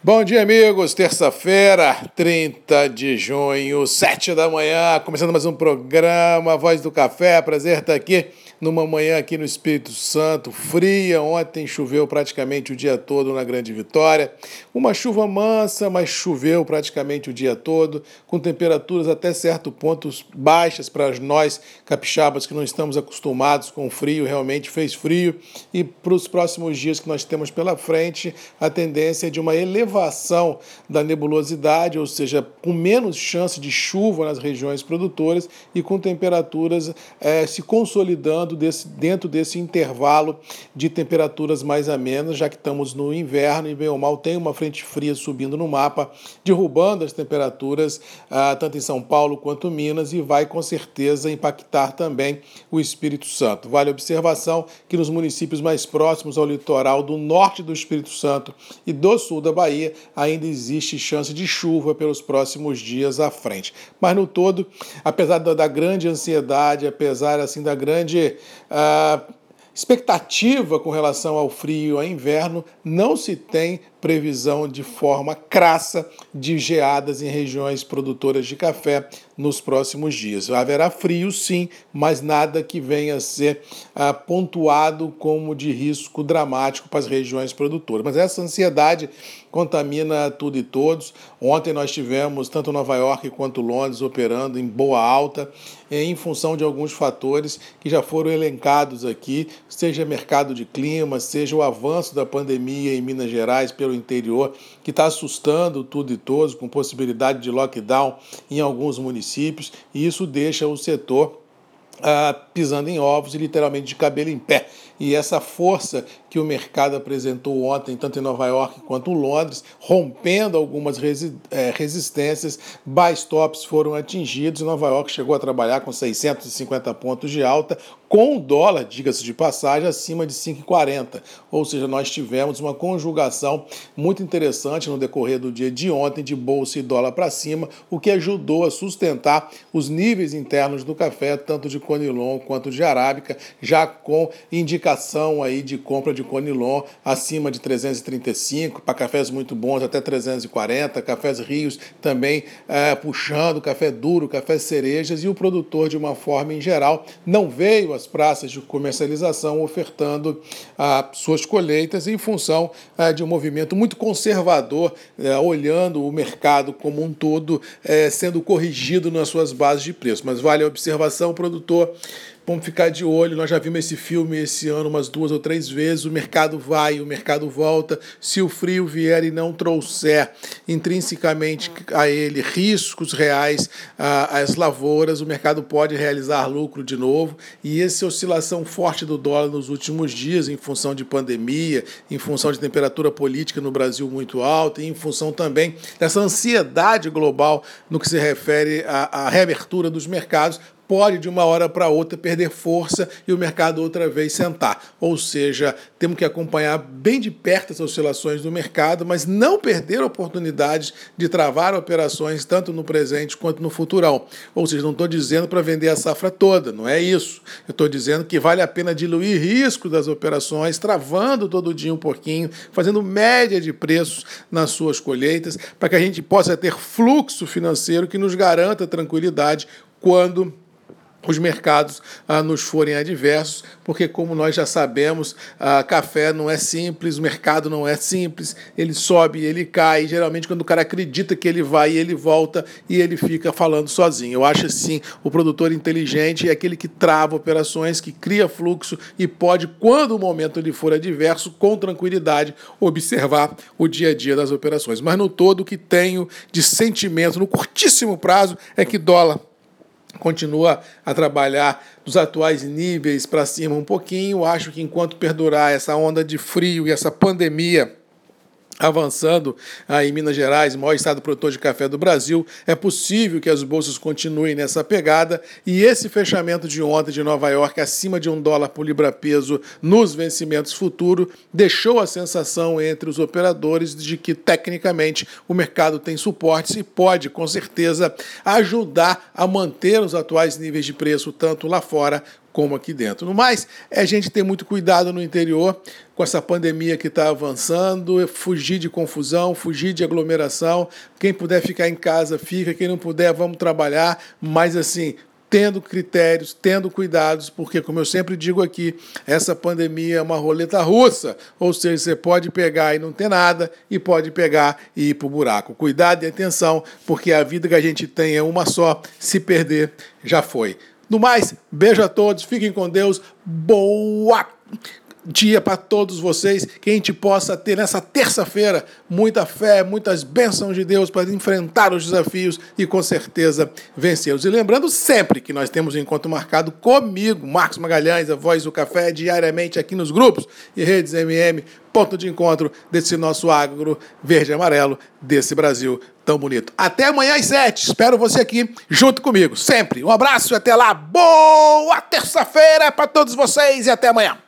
Bom dia, amigos. Terça-feira, 30 de junho, 7 da manhã, começando mais um programa Voz do Café. Prazer estar aqui numa manhã aqui no Espírito Santo, fria. Ontem choveu praticamente o dia todo na Grande Vitória. Uma chuva mansa, mas choveu praticamente o dia todo, com temperaturas até certo ponto baixas para nós capixabas que não estamos acostumados com frio. Realmente fez frio. E para os próximos dias que nós temos pela frente, a tendência é de uma elevação da nebulosidade, ou seja, com menos chance de chuva nas regiões produtoras e com temperaturas é, se consolidando desse, dentro desse intervalo de temperaturas mais amenas, já que estamos no inverno e bem ou mal tem uma frente fria subindo no mapa, derrubando as temperaturas ah, tanto em São Paulo quanto Minas e vai com certeza impactar também o Espírito Santo. Vale a observação que nos municípios mais próximos ao litoral do norte do Espírito Santo e do sul da Bahia ainda existe chance de chuva pelos próximos dias à frente. Mas no todo, apesar da, grande ansiedade, apesar assim da grande a expectativa com relação ao frio ao inverno, não se tem previsão de forma crassa de geadas em regiões produtoras de café nos próximos dias. Haverá frio, sim, mas nada que venha a ser ah, pontuado como de risco dramático para as regiões produtoras. Mas essa ansiedade contamina tudo e todos. Ontem nós tivemos tanto Nova York quanto Londres operando em boa alta, em função de alguns fatores que já foram elencados aqui, seja mercado de clima, seja o avanço da pandemia em Minas Gerais pelo interior, que está assustando tudo e todos, com possibilidade de lockdown em alguns municípios, e isso deixa o setor ah, pisando em ovos e literalmente de cabelo em pé. E essa força que o mercado apresentou ontem, tanto em Nova York quanto em Londres, rompendo algumas resi é, resistências, buy stops foram atingidos. Nova York chegou a trabalhar com 650 pontos de alta, com o dólar, diga-se de passagem, acima de 5,40. Ou seja, nós tivemos uma conjugação muito interessante no decorrer do dia de ontem, de bolsa e dólar para cima, o que ajudou a sustentar os níveis internos do café, tanto de Conilon quanto de Arábica, já com indicação aí de compra de Conilon acima de 335, para cafés muito bons até 340, cafés rios também é, puxando, café duro, café cerejas, e o produtor, de uma forma em geral, não veio às praças de comercialização ofertando ah, suas colheitas em função ah, de um movimento muito conservador, eh, olhando o mercado como um todo, eh, sendo corrigido nas suas bases de preço. Mas vale a observação, produtor Vamos ficar de olho. Nós já vimos esse filme esse ano umas duas ou três vezes. O mercado vai, o mercado volta. Se o frio vier e não trouxer intrinsecamente a ele riscos reais às lavouras, o mercado pode realizar lucro de novo. E essa oscilação forte do dólar nos últimos dias, em função de pandemia, em função de temperatura política no Brasil muito alta, e em função também dessa ansiedade global no que se refere à, à reabertura dos mercados, pode de uma hora para outra perder força e o mercado outra vez sentar. Ou seja, temos que acompanhar bem de perto as oscilações do mercado, mas não perder oportunidades de travar operações tanto no presente quanto no futurão. Ou seja, não estou dizendo para vender a safra toda, não é isso. Eu estou dizendo que vale a pena diluir risco das operações, travando todo dia um pouquinho, fazendo média de preços nas suas colheitas, para que a gente possa ter fluxo financeiro que nos garanta tranquilidade quando os mercados ah, nos forem adversos, porque, como nós já sabemos, ah, café não é simples, o mercado não é simples, ele sobe, ele cai. Geralmente, quando o cara acredita que ele vai, ele volta e ele fica falando sozinho. Eu acho assim: o produtor inteligente é aquele que trava operações, que cria fluxo e pode, quando o momento lhe for adverso, com tranquilidade, observar o dia a dia das operações. Mas no todo, o que tenho de sentimento no curtíssimo prazo é que dólar continua a trabalhar dos atuais níveis para cima um pouquinho. Acho que enquanto perdurar essa onda de frio e essa pandemia avançando aí em Minas Gerais, maior estado produtor de café do Brasil, é possível que as bolsas continuem nessa pegada. E esse fechamento de ontem de Nova York acima de um dólar por libra-peso nos vencimentos futuros deixou a sensação entre os operadores de que tecnicamente o mercado tem suportes e pode com certeza ajudar a manter os atuais níveis de preço tanto lá fora como aqui dentro. No mais, é a gente ter muito cuidado no interior com essa pandemia que está avançando, fugir de confusão, fugir de aglomeração. Quem puder ficar em casa, fica. Quem não puder, vamos trabalhar. Mas assim, tendo critérios, tendo cuidados, porque, como eu sempre digo aqui, essa pandemia é uma roleta russa, ou seja, você pode pegar e não ter nada, e pode pegar e ir para o buraco. Cuidado e atenção, porque a vida que a gente tem é uma só, se perder, já foi. No mais, beijo a todos, fiquem com Deus, boa dia para todos vocês, que a gente possa ter nessa terça-feira muita fé, muitas bênçãos de Deus para enfrentar os desafios e com certeza vencê-los. E lembrando sempre que nós temos um encontro marcado comigo, Marcos Magalhães, a voz do café, diariamente aqui nos grupos e redes MM, ponto de encontro desse nosso agro verde e amarelo, desse Brasil tão bonito. Até amanhã às sete. Espero você aqui junto comigo, sempre. Um abraço e até lá. Boa terça-feira para todos vocês e até amanhã.